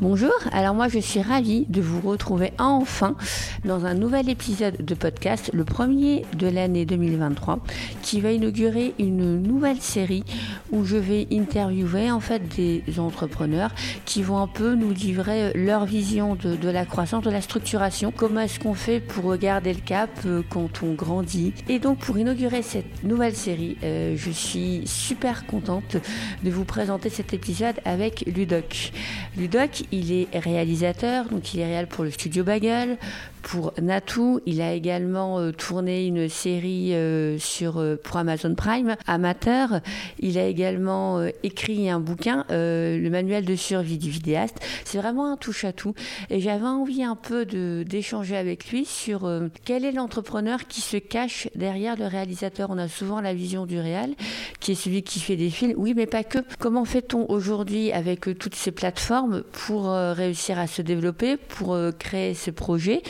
Bonjour, alors moi je suis ravie de vous retrouver enfin dans un nouvel épisode de podcast, le premier de l'année 2023, qui va inaugurer une nouvelle série où je vais interviewer en fait des entrepreneurs qui vont un peu nous livrer leur vision de, la croissance, de la structuration, comment est-ce qu'on fait pour garder le cap euh, quand on grandit. Et donc pour inaugurer cette nouvelle série, euh, je suis super contente de vous présenter cet épisode avec Ludoc. Ludoc, il est réalisateur, donc il est réel pour le studio Bagel, pour Natou. Il a également euh, tourné une série euh, sur, euh, pour Amazon Prime, Amateur. Il a également écrit un bouquin, Le manuel de survie du vidéaste. C'est vraiment un touche-à-tout. Et j'avais envie un peu d'échanger avec lui sur quel est l'entrepreneur qui se cache derrière le réalisateur. On a souvent la vision du réel, qui est celui qui fait des films. Oui, mais pas que. Comment fait-on aujourd'hui avec toutes ces plateformes pour réussir à se développer, pour créer ce projet?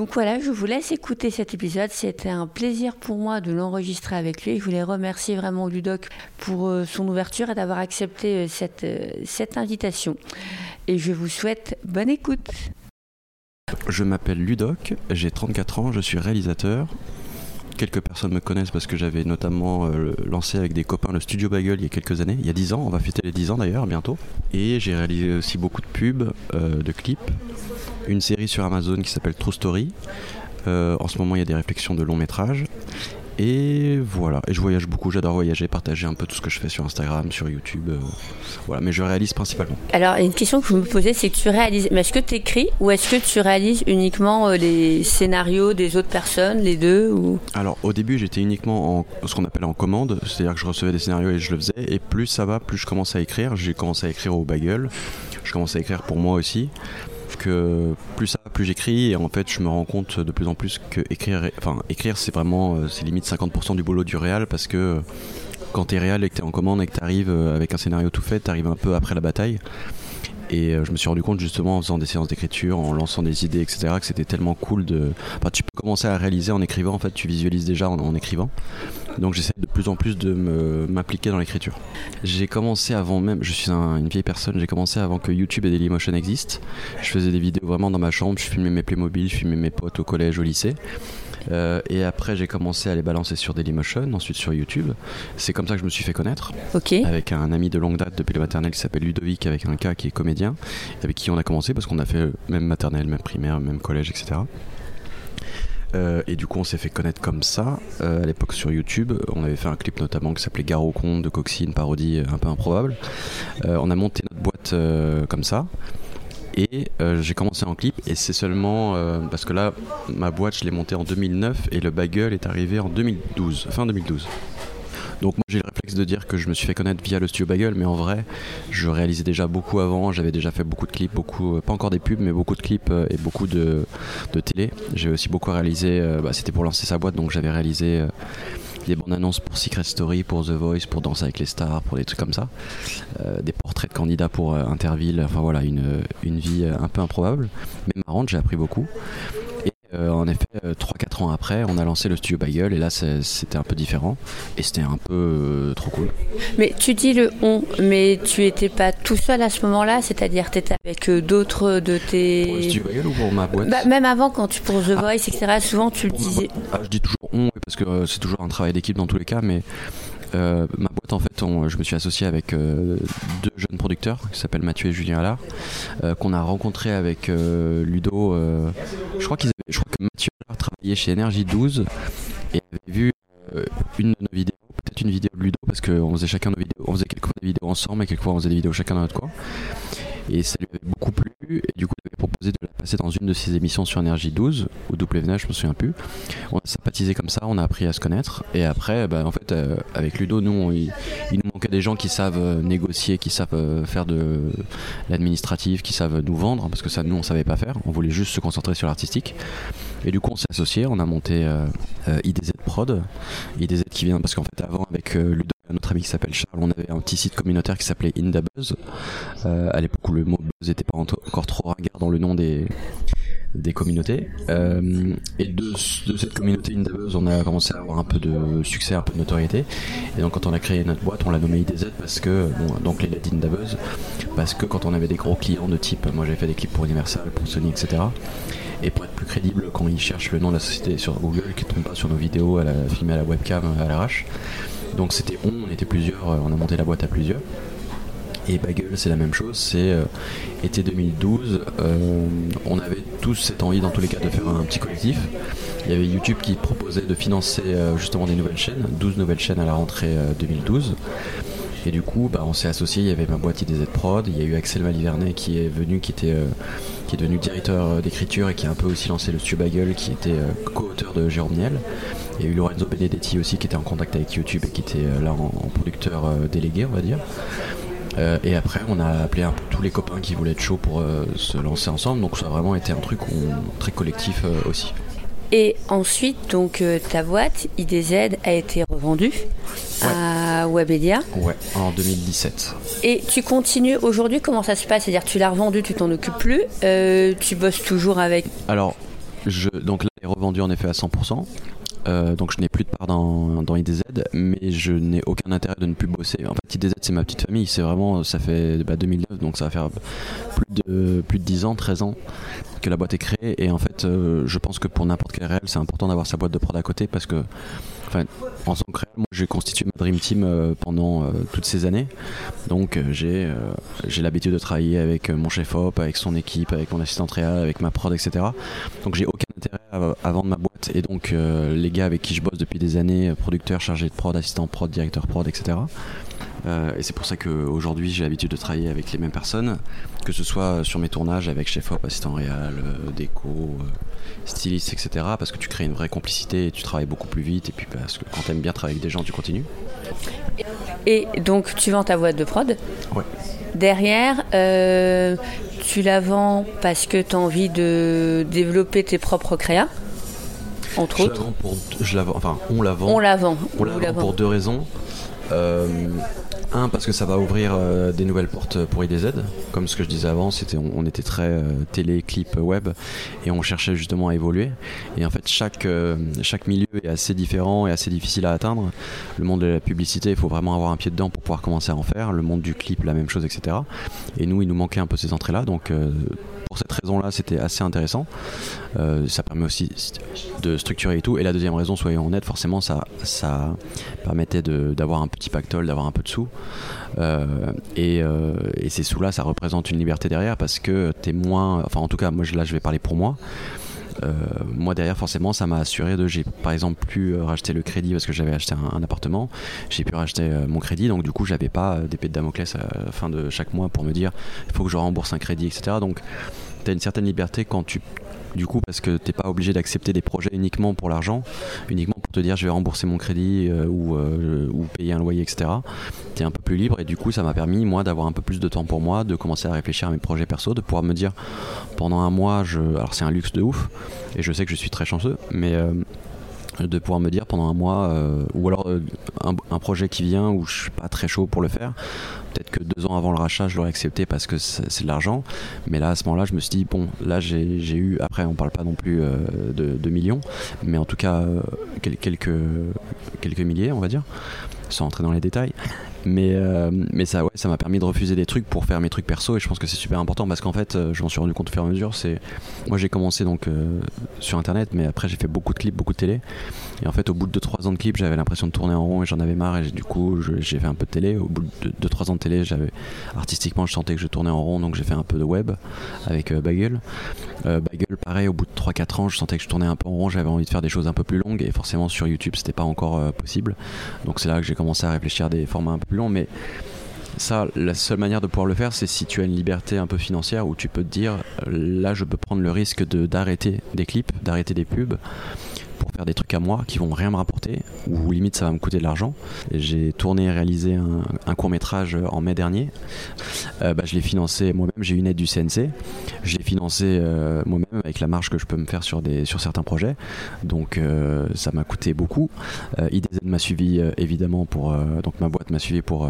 Donc voilà, je vous laisse écouter cet épisode. C'était un plaisir pour moi de l'enregistrer avec lui. Je voulais remercier vraiment Ludoc pour euh, son ouverture et d'avoir accepté euh, cette, euh, cette invitation. Et je vous souhaite bonne écoute. Je m'appelle Ludoc, j'ai 34 ans, je suis réalisateur. Quelques personnes me connaissent parce que j'avais notamment lancé avec des copains le Studio Bagel il y a quelques années, il y a 10 ans, on va fêter les 10 ans d'ailleurs bientôt. Et j'ai réalisé aussi beaucoup de pubs, de clips une série sur Amazon qui s'appelle True Story. Euh, en ce moment, il y a des réflexions de long métrage. Et voilà, et je voyage beaucoup, j'adore voyager, partager un peu tout ce que je fais sur Instagram, sur YouTube. Euh, voilà, mais je réalise principalement. Alors, une question que je me posais, c'est que tu réalises, mais est-ce que tu écris ou est-ce que tu réalises uniquement euh, les scénarios des autres personnes, les deux ou... Alors, au début, j'étais uniquement en ce qu'on appelle en commande, c'est-à-dire que je recevais des scénarios et je le faisais, et plus ça va, plus je commence à écrire. J'ai commencé à écrire au bagel, je commence à écrire pour moi aussi plus ça plus j'écris et en fait je me rends compte de plus en plus que écrire enfin écrire c'est vraiment euh, c'est limite 50% du boulot du réal parce que quand t'es réal et que t'es en commande et que t'arrives euh, avec un scénario tout fait t'arrives un peu après la bataille et euh, je me suis rendu compte justement en faisant des séances d'écriture, en lançant des idées, etc., que c'était tellement cool de. Enfin, tu peux commencer à réaliser en écrivant, en fait, tu visualises déjà en, écrivant. Donc j'essaie de plus en plus de m'impliquer dans l'écriture. J'ai commencé avant même, je suis une vieille personne, j'ai commencé avant que YouTube et Dailymotion existent. Je faisais des vidéos vraiment dans ma chambre, je filmais mes Playmobil, je filmais mes potes au collège, au lycée. Euh, et après, j'ai commencé à les balancer sur Dailymotion, ensuite sur YouTube. C'est comme ça que je me suis fait connaître. Avec un ami de longue date depuis le maternel qui s'appelle Ludovic, avec un cas qui est comédien, avec qui on a commencé parce qu'on a fait même maternelle, même primaire, même collège, etc. Euh, et du coup, on s'est fait connaître comme ça. Euh, à l'époque sur YouTube, on avait fait un clip notamment qui s'appelait Gare au de Coxine, parodie un peu improbable. on a monté notre boîte comme ça. Et euh, j'ai commencé en clip et c'est seulement euh, parce que là ma boîte je l'ai montée en 2009 et le bagel est arrivé en 2012, fin 2012. Donc moi j'ai le réflexe de dire que je me suis fait connaître via le studio Bagel, mais en vrai je réalisais déjà beaucoup avant, j'avais déjà fait beaucoup de clips, beaucoup, euh, pas encore des pubs, mais beaucoup de clips et beaucoup de, de télé. J'ai aussi beaucoup réalisé, bah, c'était pour lancer sa boîte, donc j'avais réalisé des bandes annonces pour Secret Story, pour The Voice, pour Danser avec les stars, pour des trucs comme ça. Euh, des portraits de candidats pour euh, Interville, enfin voilà, une, une vie euh, un peu improbable, mais marrante, j'ai appris beaucoup. Euh, en effet, 3-4 ans après, on a lancé le studio Bagel et là c'était un peu différent et c'était un peu euh, trop cool. Mais tu dis le on, mais tu étais pas tout seul à ce moment-là, c'est-à-dire tu étais avec euh, d'autres de tes. Pour le studio Bagel ou pour ma boîte bah, Même avant, quand tu pour The ah. Voice, etc., souvent tu le disais. Ah, je dis toujours on parce que c'est toujours un travail d'équipe dans tous les cas, mais ma boîte, en fait, je me suis associé avec deux jeunes producteurs qui s'appellent Mathieu et Julien Allard, qu'on a rencontré avec Ludo. je crois je crois que Mathieu a travaillé chez Energy 12 et avait vu euh, une de nos vidéos, peut-être une vidéo de Ludo, parce qu'on faisait chacun nos vidéos, on faisait quelquefois des vidéos ensemble et quelquefois on faisait des vidéos chacun dans notre coin. Et ça lui avait beaucoup plu, et du coup il avait proposé de la passer dans une de ses émissions sur Energy 12, ou WNA, je me souviens plus. On a sympathisé comme ça, on a appris à se connaître, et après, bah, en fait, euh, avec Ludo, nous, il, nous manquait des gens qui savent euh, négocier, qui savent faire de l'administratif, qui savent nous vendre, parce que ça, nous, on savait pas faire, on voulait juste se concentrer sur l'artistique. Et du coup, on s'est associé, on a monté euh, euh, IDZ Prod. IDZ qui vient parce qu'en fait, avant, avec euh, Ludo notre ami qui s'appelle Charles, on avait un petit site communautaire qui s'appelait Indabuzz. à l'époque où le mot buzz n'était pas encore trop ringard dans le nom des, communautés. Euh, et de, cette communauté Indabuzz, on a commencé à avoir un peu de succès, un peu de notoriété. Et donc quand on a créé notre boîte, on l'a nommé IDZ parce que, bon, donc les LED Indabuzz, parce que quand on avait des gros clients de type, moi j'avais fait des clips pour Universal, pour Sony, etc. Et pour être plus crédible, quand ils cherchent le nom de la société sur Google, qui ne tombe pas sur nos vidéos à la, à la webcam à l'arrache. Donc c'était on, on était plusieurs, on a monté la boîte à plusieurs. Et Bagel, c'est la même chose. C'est euh, été 2012. Euh, on avait tous cette envie, dans tous les cas, de faire un petit collectif. Il y avait YouTube qui proposait de financer euh, justement des nouvelles chaînes, 12 nouvelles chaînes à la rentrée 2012. Et du coup, bah, on s'est associé. Il y avait ma boîte IDZ Prod. Il y a eu Axel Malivernet qui est venu, qui était, qui est devenu directeur d'écriture et qui a un peu aussi lancé le Bagel, qui était co-auteur de Jérôme Niel. Il y a eu Lorenzo Benedetti aussi qui était en contact avec YouTube et qui était là en producteur délégué, on va dire. Euh, et après, on a appelé un peu tous les copains qui voulaient être chauds pour euh, se lancer ensemble. Donc ça a vraiment été un truc très collectif euh, aussi. Et ensuite, donc ta boîte IDZ a été revendue à Webedia. Ouais, en 2017. Et tu continues aujourd'hui Comment ça se passe? C'est-à-dire, tu l'as revendue, tu t'en occupes plus Tu bosses toujours avec? Alors, je, donc là, elle est revendue en effet à 100%. Euh, donc je n'ai plus de part dans, IDZ, mais je n'ai aucun intérêt de ne plus bosser. En fait, IDZ c'est ma petite famille, c'est vraiment, ça fait bah, 2009, donc ça va faire plus de, plus de 10 ans, 13 ans que la boîte est créée. Et en fait, euh, je pense que pour n'importe quel réel, c'est important d'avoir sa boîte de prod à côté parce que Enfin, en tant que moi j'ai constitué ma Dream Team euh, pendant toutes ces années. Donc j'ai j'ai l'habitude de travailler avec mon chef op, avec son équipe, avec mon assistant réel, avec ma prod, etc. Donc j'ai aucun intérêt à, vendre ma boîte et donc euh, les gars avec qui je bosse depuis des années, producteurs, chargés de prod, assistants prod, directeur prod, etc. Euh, et c'est pour ça qu'aujourd'hui j'ai l'habitude de travailler avec les mêmes personnes, que ce soit sur mes tournages avec chef op, assistant réel, euh, déco, styliste, etc. Parce que tu crées une vraie complicité et tu travailles beaucoup plus vite. Et puis parce que quand tu aimes bien travailler avec des gens, tu continues. Et donc tu vends ta boîte de prod Ouais. Derrière, tu la vends parce que tu as envie de développer tes propres créas entre je autres. La pour, je la enfin, on la vend. On la vend. On la vend pour deux raisons. Euh, un, parce que ça va ouvrir euh, des nouvelles portes pour IDZ. Comme ce que je disais avant, c'était, on, était très euh, télé, clip, web, et on cherchait justement à évoluer. Et en fait, chaque, chaque milieu est assez différent et assez difficile à atteindre. Le monde de la publicité, il faut vraiment avoir un pied dedans pour pouvoir commencer à en faire. Le monde du clip, la même chose, etc. Et nous, il nous manquait un peu ces entrées-là. Donc, pour cette raison-là, c'était assez intéressant. Euh, ça permet aussi de structurer et tout. Et la deuxième raison, soyons honnêtes, forcément, ça, ça permettait d'avoir un petit pactole, d'avoir un peu de sous. Euh, euh, et, ces sous-là, ça représente une liberté derrière parce que tu es moins. Enfin, en tout cas, moi, là, je vais parler pour moi. Moi derrière forcément ça m'a assuré de j'ai par exemple pu racheter le crédit parce que j'avais acheté un, appartement. J'ai pu racheter mon crédit. Donc du coup j'avais pas d'épée de Damoclès à la fin de chaque mois pour me dire il faut que je rembourse un crédit etc donc tu as une certaine liberté quand tu du coup parce que t'es pas obligé d'accepter des projets uniquement pour l'argent, uniquement pour te dire je vais rembourser mon crédit euh, ou, euh, ou, payer un loyer, etc. Tu es un peu plus libre et du coup ça m'a permis moi d'avoir un peu plus de temps pour moi, de commencer à réfléchir à mes projets perso, de pouvoir me dire pendant un mois, je... alors c'est un luxe de ouf et je sais que je suis très chanceux, mais euh, de pouvoir me dire pendant un mois, ou alors un, un, projet qui vient où je suis pas très chaud pour le faire, Peut-être que deux ans avant le rachat, je l'aurais accepté parce que c'est de l'argent. Mais là, à ce moment-là, je me suis dit, bon, là, j'ai eu, après, on parle pas non plus euh, de, millions, mais en tout cas, euh, quelques, quelques milliers, on va dire, sans entrer dans les détails. Mais, euh, mais ça ouais, ça m'a permis de refuser des trucs pour faire mes trucs perso et je pense que c'est super important parce qu'en fait, je m'en suis rendu compte au fur et à mesure. C'est moi j'ai commencé donc sur internet, mais après j'ai fait beaucoup de clips, beaucoup de télé. Et en fait, au bout de 2-3 ans de clips, j'avais l'impression de tourner en rond et j'en avais marre. Et du coup, j'ai fait un peu de télé. Au bout de 2-3 ans de télé, j'avais artistiquement, je sentais que je tournais en rond, donc j'ai fait un peu de web avec euh, Bagel. Euh, Bagel, pareil, au bout de 3-4 ans, je sentais que je tournais un peu en rond. J'avais envie de faire des choses un peu plus longues et forcément sur YouTube, c'était pas encore euh, possible. Donc c'est là que j'ai commencé à réfléchir à des formats un peu plus longs. Mais ça, la seule manière de pouvoir le faire, c'est si tu as une liberté un peu financière où tu peux te dire, là, je peux prendre le risque d'arrêter des clips, d'arrêter des pubs pour faire des trucs à moi qui vont rien me rapporter ou limite ça va me coûter de l'argent. J'ai tourné et réalisé un, court métrage en mai dernier. Euh, bah, je l'ai financé moi-même, j'ai une aide du CNC. Je l'ai financé euh, moi-même avec la marge que je peux me faire sur, des, sur certains projets. Donc euh, ça m'a coûté beaucoup. IDZ m'a suivi évidemment pour... donc ma boîte m'a suivi pour,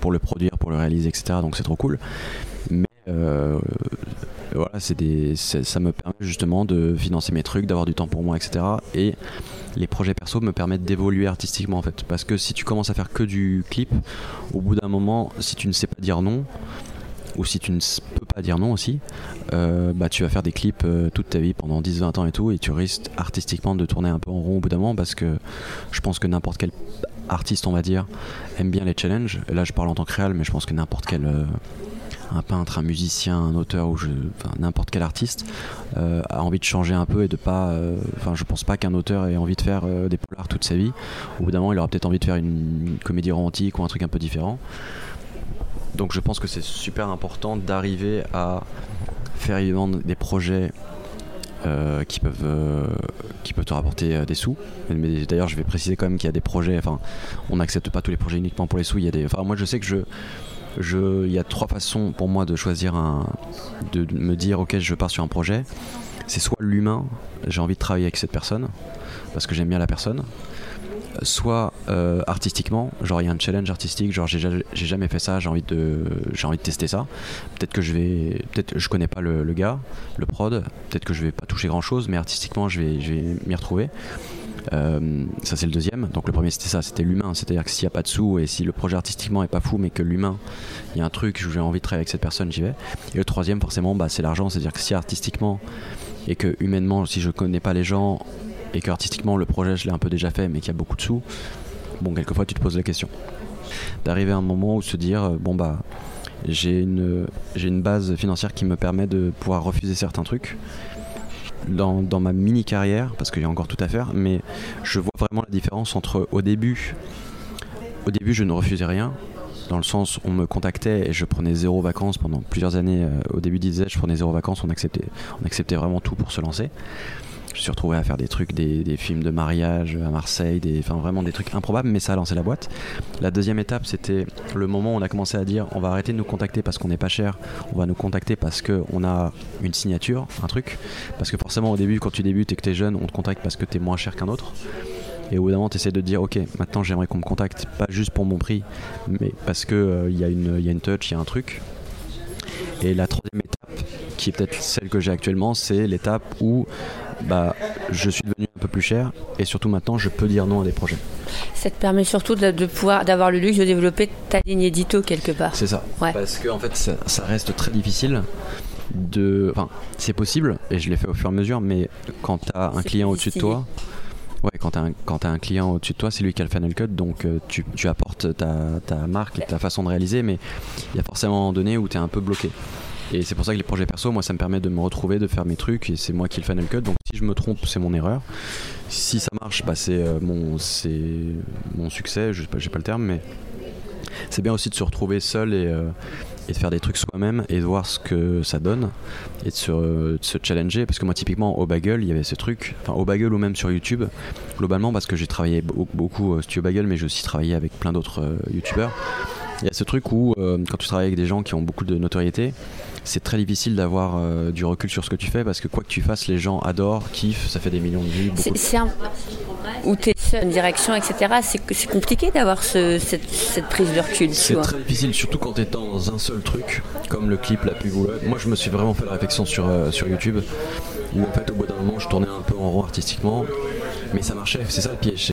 pour le produire, pour le réaliser, etc. Donc c'est trop cool. Mais voilà, c'est des, ça me permet justement de financer mes trucs, d'avoir du temps pour moi, etc. Et les projets perso me permettent d'évoluer artistiquement en fait. Parce que si tu commences à faire que du clip, au bout d'un moment, si tu ne sais pas dire non, ou si tu ne peux pas dire non aussi, euh, bah tu vas faire des clips euh, toute ta vie pendant 10-20 ans et tout, et tu risques artistiquement de tourner un peu en rond au bout d'un moment parce que je pense que n'importe quel artiste, on va dire, aime bien les challenges. là, je parle en tant que réel, mais je pense que n'importe quel. Euh, un peintre, un musicien, un auteur ou n'importe quel artiste a envie de changer un peu et de pas. Enfin, je pense pas qu'un auteur ait envie de faire des polars toute sa vie. Au bout d'un moment, il aura peut-être envie de faire une comédie romantique ou un truc un peu différent. Donc je pense que c'est super important d'arriver à faire évidemment des projets euh, qui peuvent euh, qui peuvent te rapporter euh, des sous. Mais d'ailleurs, je vais préciser quand même qu'il y a des projets. Enfin, on n'accepte pas tous les projets uniquement pour les sous. Il y a des. Enfin, moi, je sais que je il y a trois façons pour moi de choisir un de me dire ok, je pars sur un projet. C'est soit l'humain, j'ai envie de travailler avec cette personne parce que j'aime bien la personne soit euh, artistiquement, genre il y a un challenge artistique, genre j'ai jamais fait ça, j'ai envie de tester ça. Peut-être que je vais, peut-être je connais pas le, gars, le prod, peut-être que je vais pas toucher grand chose, mais artistiquement je vais m'y retrouver. Euh, ça c'est le deuxième. Donc le premier c'était ça, c'était l'humain, c'est-à-dire que s'il n'y a pas de sous et si le projet artistiquement est pas fou, mais que l'humain, il y a un truc, j'ai envie de travailler avec cette personne, j'y vais. Et le troisième forcément, bah, c'est l'argent, c'est-à-dire que si artistiquement et que humainement, si je connais pas les gens, et que artistiquement le projet je l'ai un peu déjà fait mais qu'il y a beaucoup de sous, bon quelquefois tu te poses la question. D'arriver à un moment où se dire euh, bon bah j'ai une, j'ai une base financière qui me permet de pouvoir refuser certains trucs dans, ma mini carrière parce qu'il y a encore tout à faire mais je vois vraiment la différence entre au début au début je ne refusais rien dans le sens on me contactait et je prenais zéro vacances pendant plusieurs années euh, au début disais je prenais zéro vacances on acceptait on acceptait vraiment tout pour se lancer je me suis retrouvé à faire des trucs, des, films de mariage à Marseille, des, enfin vraiment des trucs improbables, mais ça a lancé la boîte. La deuxième étape, c'était le moment où on a commencé à dire on va arrêter de nous contacter parce qu'on n'est pas cher, on va nous contacter parce qu'on a une signature, un truc. Parce que forcément, au début, quand tu débutes et que tu es jeune, on te contacte parce que tu es moins cher qu'un autre. Et au bout d'un moment, tu de dire, ok, maintenant j'aimerais qu'on me contacte, pas juste pour mon prix, mais parce qu'il euh, y, a une, y a une touch, il y a un truc. Et la troisième étape, qui est peut-être celle que j'ai actuellement, c'est l'étape où bah, je suis devenu un peu plus cher et surtout maintenant je peux dire non à des projets. Ça te permet surtout de, pouvoir d'avoir le luxe de développer ta ligne édito quelque part. C'est ça. Parce que en fait ça, reste très difficile de. Enfin, c'est possible et je l'ai fait au fur et à mesure, mais quand tu as un client au-dessus de toi. Ouais, quand tu as, un client au-dessus de toi, c'est lui qui a le Final Cut, donc euh, tu, tu, apportes ta, ta, marque et ta façon de réaliser, mais il y a forcément un moment donné où tu es un peu bloqué. Et c'est pour ça que les projets perso, moi, ça me permet de me retrouver, de faire mes trucs, et c'est moi qui le Final Cut. Donc si je me trompe, c'est mon erreur. Si ça marche, bah, c'est euh, mon, mon succès, je sais pas, j'ai pas le terme, mais c'est bien aussi de se retrouver seul et, euh, de faire des trucs soi-même et de voir ce que ça donne et de se, challenger. Parce que moi, typiquement, au Bagel, il y avait ce truc, enfin, au Bagel ou même sur YouTube, globalement, parce que j'ai travaillé beaucoup, au Studio Bagel, mais j'ai aussi travaillé avec plein d'autres euh, YouTubeurs. Il y a ce truc où, quand tu travailles avec des gens qui ont beaucoup de notoriété, c'est très difficile d'avoir euh, du recul sur ce que tu fais parce que quoi que tu fasses, les gens adorent, kiffent, ça fait des millions de vues. C'est un où tu es seul, une direction, etc. C'est compliqué d'avoir cette, cette, prise de recul. C'est très difficile, surtout quand tu es dans un seul truc, comme le clip La Pub Moi, je me suis vraiment fait la réflexion sur, euh, sur YouTube, où en fait, au bout d'un moment, je tournais un peu en rond artistiquement, mais ça marchait, c'est ça le piège.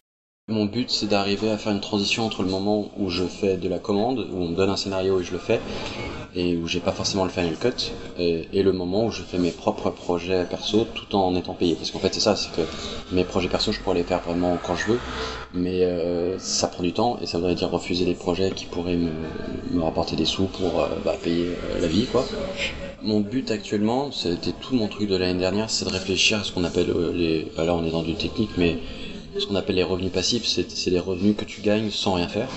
Mon but, c'est d'arriver à faire une transition entre le moment où je fais de la commande, où on me donne un scénario et je le fais, et où j'ai pas forcément le final cut, et, le moment où je fais mes propres projets perso tout en étant payé. Parce qu'en fait, c'est ça, c'est que mes projets perso, je pourrais les faire vraiment quand je veux, mais euh, ça prend du temps et ça voudrait dire refuser des projets qui pourraient me, rapporter des sous pour euh, bah, payer euh, la vie, quoi. Mon but actuellement, c'était tout mon truc de l'année dernière, c'est de réfléchir à ce qu'on appelle les. Bah, là, on est dans du technique, mais ce qu'on appelle les revenus passifs, c'est les revenus que tu gagnes sans rien faire.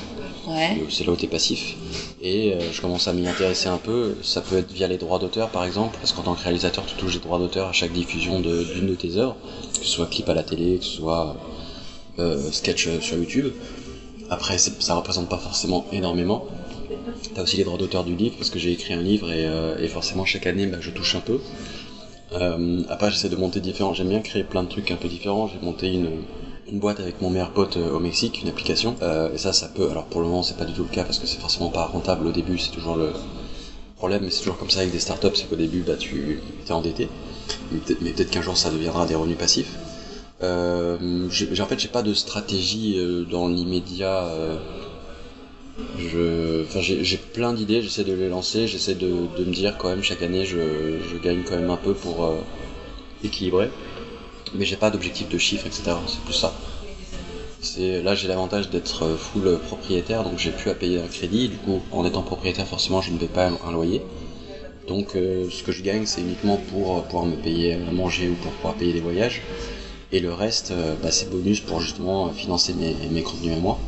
C'est là où tu es passif. Et euh, je commence à m'y intéresser un peu. Ça peut être via les droits d'auteur par exemple, parce qu'en tant que réalisateur, tu touches des droits d'auteur à chaque diffusion d'une de, tes œuvres, que ce soit clip à la télé, que ce soit euh, sketch sur YouTube. Après, ça représente pas forcément énormément. T'as aussi les droits d'auteur du livre, parce que j'ai écrit un livre et, euh, forcément chaque année, bah, je touche un peu. après, j'essaie de monter différents. J'aime bien créer plein de trucs un peu différents. J'ai monté une une boîte avec mon meilleur pote euh, au Mexique, une application. Euh, et ça, ça peut. Alors pour le moment, c'est pas du tout le cas parce que c'est forcément pas rentable au début. C'est toujours le problème, mais c'est toujours comme ça avec des startups, c'est qu'au début, bah, tu es endetté, mais peut-être qu'un jour ça deviendra des revenus passifs. Euh, en fait, j'ai pas de stratégie euh, dans l'immédiat. Euh, j'ai plein d'idées, j'essaie de les lancer, j'essaie de, me dire quand même chaque année, je, gagne quand même un peu pour euh, équilibrer, mais j'ai pas d'objectif de chiffre, etc. C'est plus ça. Là, j'ai l'avantage d'être full propriétaire, donc j'ai plus à payer un crédit. Du coup, en étant propriétaire, forcément, je ne vais pas un loyer. Donc, ce que je gagne, c'est uniquement pour pouvoir me payer à manger ou pour pouvoir payer des voyages. Et le reste, euh, bah, c'est bonus pour justement financer mes, mes contenus à moi.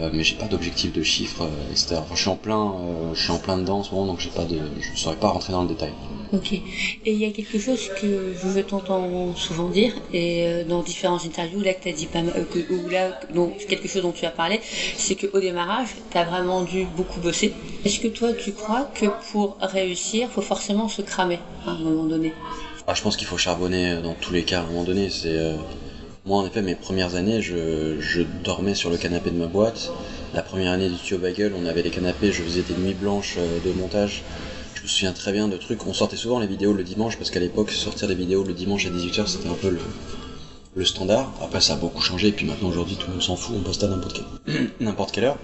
Euh, mais j'ai pas d'objectif de chiffres, euh, etc. je suis en plein, je suis en plein dedans en ce moment, donc j'ai pas de, je ne saurais pas rentrer dans le détail. Ok. Et il y a quelque chose que je t'entends souvent dire, et dans différentes interviews, là que tu dit pas ou là, donc, quelque chose dont tu as parlé, c'est qu'au démarrage, tu as vraiment dû beaucoup bosser. Est-ce que toi, tu crois que pour réussir, faut forcément se cramer à un moment donné? Ah, je pense qu'il faut charbonner dans tous les cas à un moment donné. C'est euh, moi en effet mes premières années, je, dormais sur le canapé de ma boîte. La première année du Tio Bagel, on avait des canapés, je faisais des nuits blanches euh, de montage. Je me souviens très bien de trucs. On sortait souvent les vidéos le dimanche parce qu'à l'époque sortir des vidéos le dimanche à 18h c'était un peu le, standard. Après, ça a beaucoup changé, et puis maintenant, aujourd'hui, tout le monde s'en fout, on poste à n'importe n'importe quelle heure.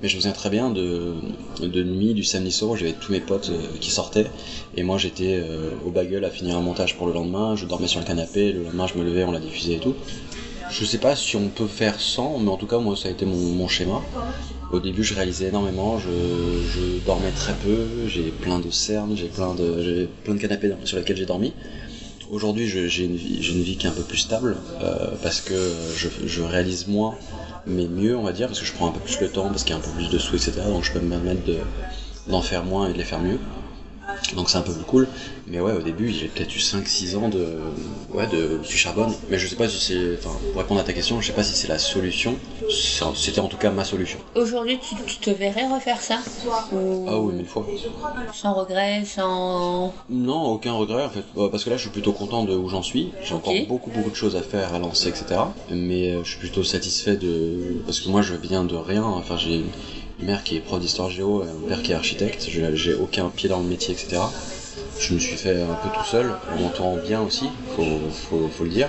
Mais je me souviens très bien de, nuit, du samedi soir, j'avais tous mes potes euh, qui sortaient, et moi, j'étais euh, au bagel à finir un montage pour le lendemain, je dormais sur le canapé, le lendemain, je me levais, on l'a diffusé et tout. Je sais pas si on peut faire sans, mais en tout cas, moi, ça a été mon, schéma. Au début, je réalisais énormément, je, dormais très peu, j'ai plein de cernes, j'ai plein de, canapés sur lesquels j'ai dormi. Aujourd'hui, j'ai une, une, vie qui est un peu plus stable euh, parce que je, réalise moins, mais mieux, on va dire, parce que je prends un peu plus le temps, parce qu'il y a un peu plus de sous, etc. Donc je peux me permettre d'en faire moins et de les faire mieux. Donc c'est un peu plus cool. Mais ouais, au début, j'ai peut-être eu 5-6 ans de. Ouais, de. Du charbonne. Mais je sais pas si c'est. Enfin, pour répondre à ta question, je sais pas si c'est la solution. C'était en tout cas ma solution. Aujourd'hui, tu, te verrais refaire ça Ah oui, mille fois. Sans regret, sans. Non, aucun regret en fait. Bah, parce que là, je suis plutôt content de où j'en suis. J'ai encore beaucoup, beaucoup de choses à faire, à lancer, etc. Mais euh, je suis plutôt satisfait de. Parce que moi, je viens de rien. Enfin, j'ai mère qui est prof d'histoire géo, un père qui est architecte, j'ai aucun pied dans le métier, etc. Je me suis fait un peu tout seul, en m'entourant bien aussi, faut, faut, le dire.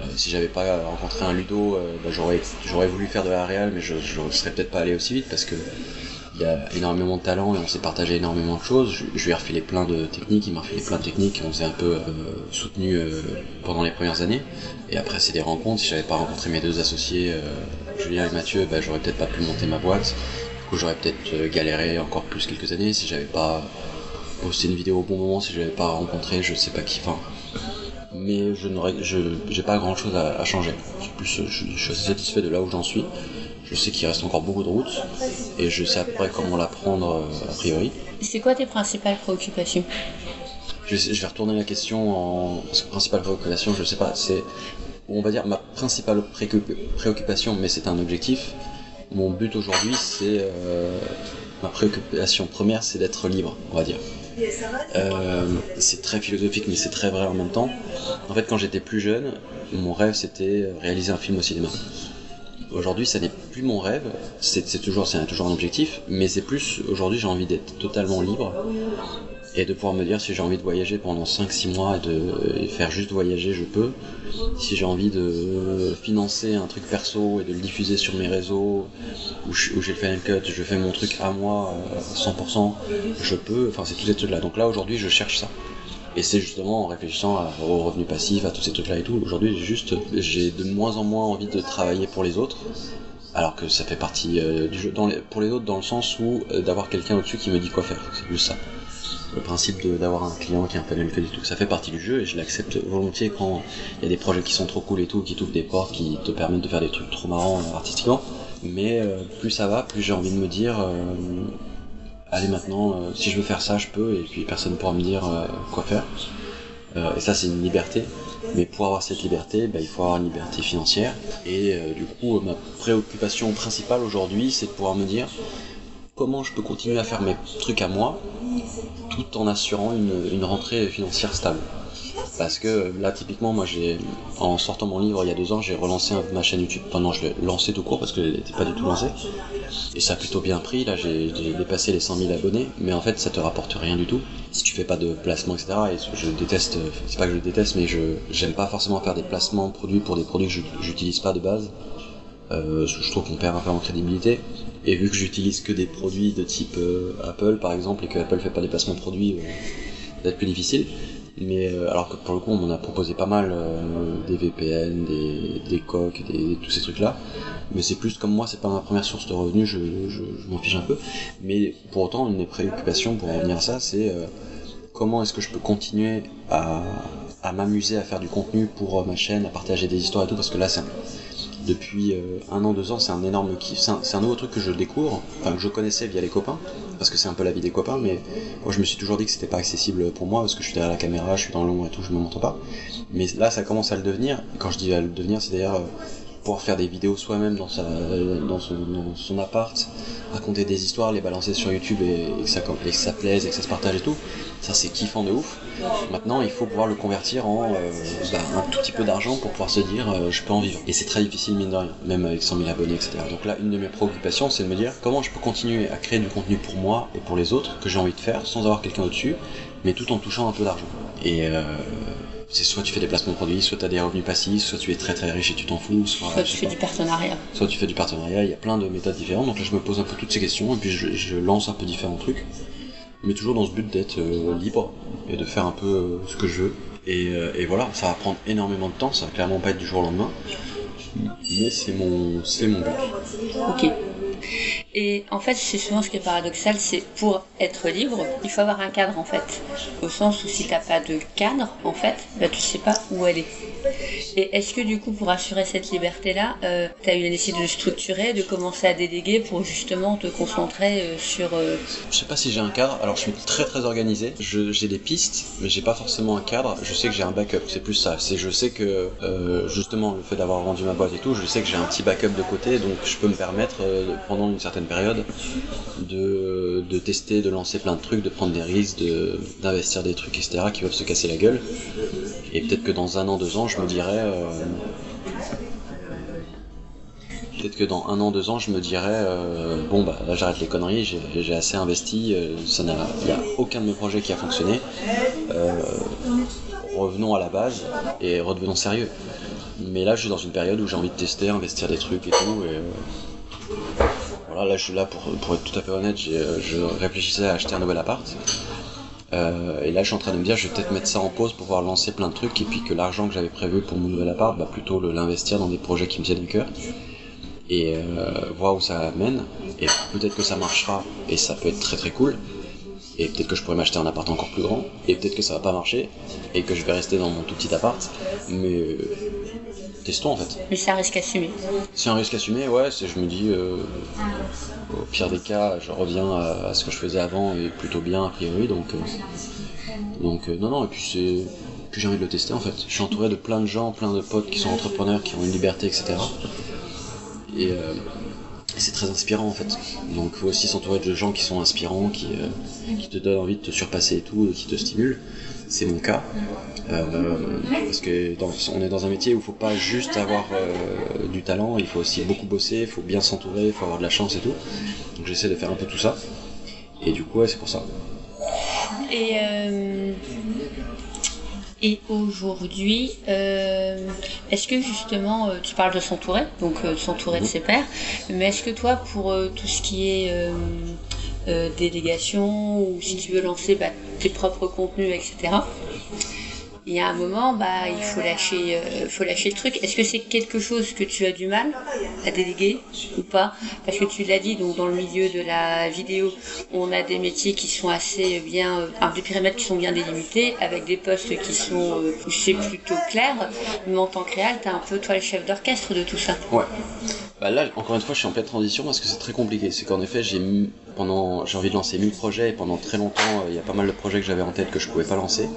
Euh, si j'avais pas rencontré un Ludo, euh, bah, j'aurais voulu faire de la réal, mais je, je serais peut-être pas allé aussi vite parce que il y a énormément de talent et on s'est partagé énormément de choses. Je, lui ai refilé plein de techniques, il m'a refilé plein de techniques, on s'est un peu euh, soutenu euh, pendant les premières années. Et après, c'est des rencontres. Si j'avais pas rencontré mes deux associés, euh, Julien et Mathieu, bah, j'aurais peut-être pas pu monter ma boîte. Du coup, j'aurais peut-être galéré encore plus quelques années si j'avais pas posté une vidéo au bon moment, si je l'avais pas rencontré, je sais pas qui. Enfin, mais je n'aurais, je, j'ai pas grand chose à, changer. Plus, je, je suis assez satisfait de là où j'en suis. Je sais qu'il reste encore beaucoup de routes et je sais à peu près comment la prendre euh, a priori. C'est quoi tes principales préoccupations? Je, vais retourner la question en. Parce que principale préoccupation, je sais pas, c'est. On va dire ma principale préoccupation, mais c'est un objectif. Mon but aujourd'hui, c'est. Euh, ma préoccupation première, c'est d'être libre, on va dire. Euh, c'est très philosophique, mais c'est très vrai en même temps. En fait, quand j'étais plus jeune, mon rêve c'était réaliser un film au cinéma. Aujourd'hui, ça n'est plus mon rêve, c'est toujours, toujours un objectif, mais c'est plus aujourd'hui j'ai envie d'être totalement libre et de pouvoir me dire si j'ai envie de voyager pendant 5-6 mois et de faire juste voyager, je peux. Si j'ai envie de financer un truc perso et de le diffuser sur mes réseaux où j'ai le Final Cut, je fais mon truc à moi 100%, euh, je peux. Enfin, c'est tous ces trucs-là. Donc là, aujourd'hui, je cherche ça. Et c'est justement en réfléchissant aux revenus passifs, à tous ces trucs-là et tout. Aujourd'hui, juste, j'ai de moins en moins envie de travailler pour les autres, alors que ça fait partie euh, du jeu. Pour les autres, dans le sens où euh, d'avoir quelqu'un au-dessus qui me dit quoi faire. C'est juste ça. Le principe d'avoir un client qui est un panel que du tout, ça fait partie du jeu et je l'accepte volontiers quand il y a des projets qui sont trop cool et tout, qui t'ouvrent des portes, qui te permettent de faire des trucs trop marrants euh, artistiquement. Mais plus ça va, plus j'ai envie de me dire allez maintenant, euh, si je veux faire ça, je peux, et puis personne ne pourra me dire euh, quoi faire. Euh, et ça, c'est une liberté. Mais pour avoir cette liberté, bah, il faut avoir une liberté financière. Et du coup, ma préoccupation principale aujourd'hui, c'est de pouvoir me dire comment je peux continuer à faire mes trucs à moi, tout en assurant une, rentrée financière stable. Parce que là, typiquement, moi, j'ai, en sortant mon livre il y a deux ans, j'ai relancé ma chaîne YouTube. Pendant, je l'ai lancé tout court parce qu'elle n'était pas du tout lancée. Et ça a plutôt bien pris. Là, j'ai dépassé les 100 000 abonnés, mais en fait, ça te rapporte rien du tout si tu fais pas de placement, etc. Et je déteste, c'est pas que je déteste, mais je j'aime pas forcément faire des placements produits pour des produits que j'utilise pas de base. Euh, je trouve qu'on perd un peu en crédibilité. Et vu que j'utilise que des produits de type euh, Apple, par exemple, et que Apple fait pas des placements de produits, euh, être plus difficile. Mais euh, alors que pour le coup, on m'en a proposé pas mal euh, des VPN, des, des coques, des, tous ces trucs-là. Mais c'est plus comme moi, c'est pas ma première source de revenus, je, je, je m'en fiche un peu. Mais pour autant, une des préoccupations pour revenir à ça, c'est euh, comment est-ce que je peux continuer à, à m'amuser à faire du contenu pour ma chaîne, à partager des histoires et tout, parce que là, c'est depuis euh, un an, deux ans, c'est un énorme kiff. C'est un, nouveau truc que je découvre, enfin que je connaissais via les copains, parce que c'est un peu la vie des copains, mais moi je me suis toujours dit que c'était pas accessible pour moi, parce que je suis derrière la caméra, je suis dans l'ombre et tout, je me montre pas. Mais là, ça commence à le devenir. Quand je dis à le devenir, c'est d'ailleurs euh, pouvoir faire des vidéos soi-même dans, sa, dans, son, dans son appart, raconter des histoires, les balancer sur YouTube et, que, ça, que ça plaise et que ça se partage et tout, ça c'est kiffant de ouf. Maintenant, il faut pouvoir le convertir en euh, bah, un tout petit peu d'argent pour pouvoir se dire euh, je peux en vivre. Et c'est très difficile, mine de rien, même avec 100 000 abonnés, etc. Donc là, une de mes préoccupations, c'est de me dire comment je peux continuer à créer du contenu pour moi et pour les autres que j'ai envie de faire sans avoir quelqu'un au-dessus, mais tout en touchant un peu d'argent. Et euh, c'est soit tu fais des placements de produits, soit tu as des revenus passifs, soit tu es très très riche et tu t'en fous, soit, soit tu fais du partenariat. Soit tu fais du partenariat, il y a plein de méthodes différentes. Donc là, je me pose un peu toutes ces questions et puis je, je lance un peu différents trucs mais toujours dans ce but d'être euh, libre et de faire un peu euh, ce que je veux. Et, euh, et, voilà, ça va prendre énormément de temps, ça va clairement pas être du jour au lendemain, mais c'est mon, c'est mon but. Ok. Et en fait, c'est souvent ce qui est paradoxal, c'est pour être libre, il faut avoir un cadre en fait. Au sens où si t'as pas de cadre, en fait, bah, tu sais pas où aller. Et est-ce que du coup, pour assurer cette liberté-là, euh, tu as eu la nécessité de structurer, de commencer à déléguer pour justement te concentrer euh, sur... Euh... Je sais pas si j'ai un cadre, alors je suis très très organisé, j'ai des pistes, mais j'ai pas forcément un cadre, je sais que j'ai un backup, c'est plus ça, c'est je sais que euh, justement le fait d'avoir vendu ma boîte et tout, je sais que j'ai un petit backup de côté, donc je peux me permettre euh, pendant une certaine période de, de tester, de lancer plein de trucs, de prendre des risques, d'investir des trucs, etc., qui peuvent se casser la gueule. Et peut-être que dans un an, deux ans, je me dirais. Euh, peut-être que dans un an, deux ans, je me dirais euh, bon bah là j'arrête les conneries, j'ai assez investi, euh, il n'y a aucun de mes projets qui a fonctionné. revenons à la base et redevenons sérieux. Mais là, je suis dans une période où j'ai envie de tester, investir des trucs et tout. Et, là je suis là pour, être tout à fait honnête, je réfléchissais à acheter un nouvel appart. Euh, et là, je suis en train de me dire, je vais peut-être mettre ça en pause pour pouvoir lancer plein de trucs et puis que l'argent que j'avais prévu pour mon nouvel appart, bah, plutôt l'investir dans des projets qui me tiennent du cœur et euh, voir où ça mène. Et peut-être que ça marchera et ça peut être très très cool. Et peut-être que je pourrais m'acheter un appart encore plus grand. Et peut-être que ça va pas marcher et que je vais rester dans mon tout petit appart. Mais euh, testons en fait. Mais c'est un risque assumé. C'est un risque assumé, ouais. Je me dis, euh, au pire des cas, je reviens à, ce que je faisais avant et plutôt bien a priori. Donc, euh, donc euh, non, non. Et puis c'est que j'ai envie de le tester en fait. Je suis entouré de plein de gens, plein de potes qui sont entrepreneurs, qui ont une liberté, etc. Et, c'est très inspirant en fait. Donc il faut aussi s'entourer de gens qui sont inspirants, qui, qui te donnent envie de te surpasser et tout, qui te stimulent c'est mon cas. Euh, parce que on est dans un métier où il faut pas juste avoir euh, du talent, il faut aussi beaucoup bosser, il faut bien s'entourer, il faut avoir de la chance et tout. Donc j'essaie de faire un peu tout ça. Et du coup, ouais, c'est pour ça. Et, euh, et aujourd'hui, est-ce que justement, tu parles de s'entourer, donc s'entourer de mhm. ses pairs, mais est-ce que toi, pour tout ce qui est euh, délégation ou si tu veux lancer bah, tes propres contenus, etc. Il y a un moment, bah, il faut lâcher, euh, faut lâcher le truc. Est-ce que c'est quelque chose que tu as du mal à déléguer ou pas? Parce que tu l'as dit, donc dans le milieu de la vidéo, on a des métiers qui sont assez bien, euh, des périmètres qui sont bien délimités, avec des postes qui sont, c'est plutôt clair. Mais en tant que réel, t'es un peu toi le chef d'orchestre de tout ça. Ouais. Bah là, encore une fois, je suis en pleine transition parce que c'est très compliqué. C'est qu'en effet, j'ai pendant, j'ai envie de lancer 1000 projets et pendant très longtemps, euh, il y a pas mal de projets que j'avais en tête que je pouvais pas lancer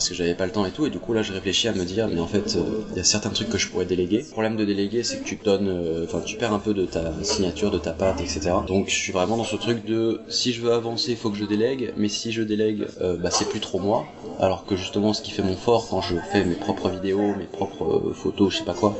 parce que j'avais pas le temps et tout. Et du coup, là, je réfléchis à me dire, mais en fait, euh, il y a certains trucs que je pourrais déléguer. Le problème de déléguer, c'est que tu donnes, euh, enfin, tu perds un peu de ta signature, de ta patte, etc. Donc, je suis vraiment dans ce truc de, si je veux avancer, il faut que je délègue, mais si je délègue, bah, c'est plus trop moi. Alors que justement, ce qui fait mon fort quand je fais mes propres vidéos, mes propres photos, je sais pas quoi,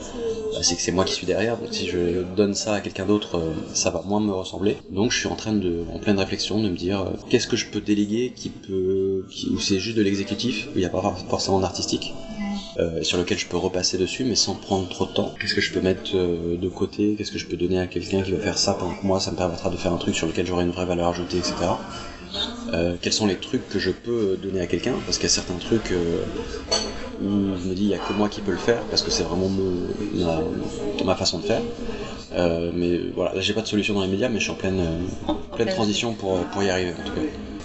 bah, c'est que c'est moi qui suis derrière. Donc si je donne ça à quelqu'un d'autre, euh, ça va moins me ressembler. Donc je suis en train de, en pleine réflexion, de me dire euh, qu'est-ce que je peux déléguer qui peut, qui, où c'est juste de l'exécutif, où il n'y a pas forcément d'artistique. Euh, sur lequel je peux repasser dessus mais sans prendre trop de temps. Qu'est-ce que je peux mettre euh, de côté? Qu'est-ce que je peux donner à quelqu'un qui va faire ça pendant que moi ça me permettra de faire un truc sur lequel j'aurai une vraie valeur ajoutée, etc. Euh, quels sont les trucs que je peux donner à quelqu'un? Parce qu'il y a certains trucs euh, où je me dis il n'y a que moi qui peux le faire parce que c'est vraiment ma, ma, façon de faire euh, mais voilà là j'ai pas de solution dans les médias mais je suis en pleine, pleine transition pour, pour y arriver en tout cas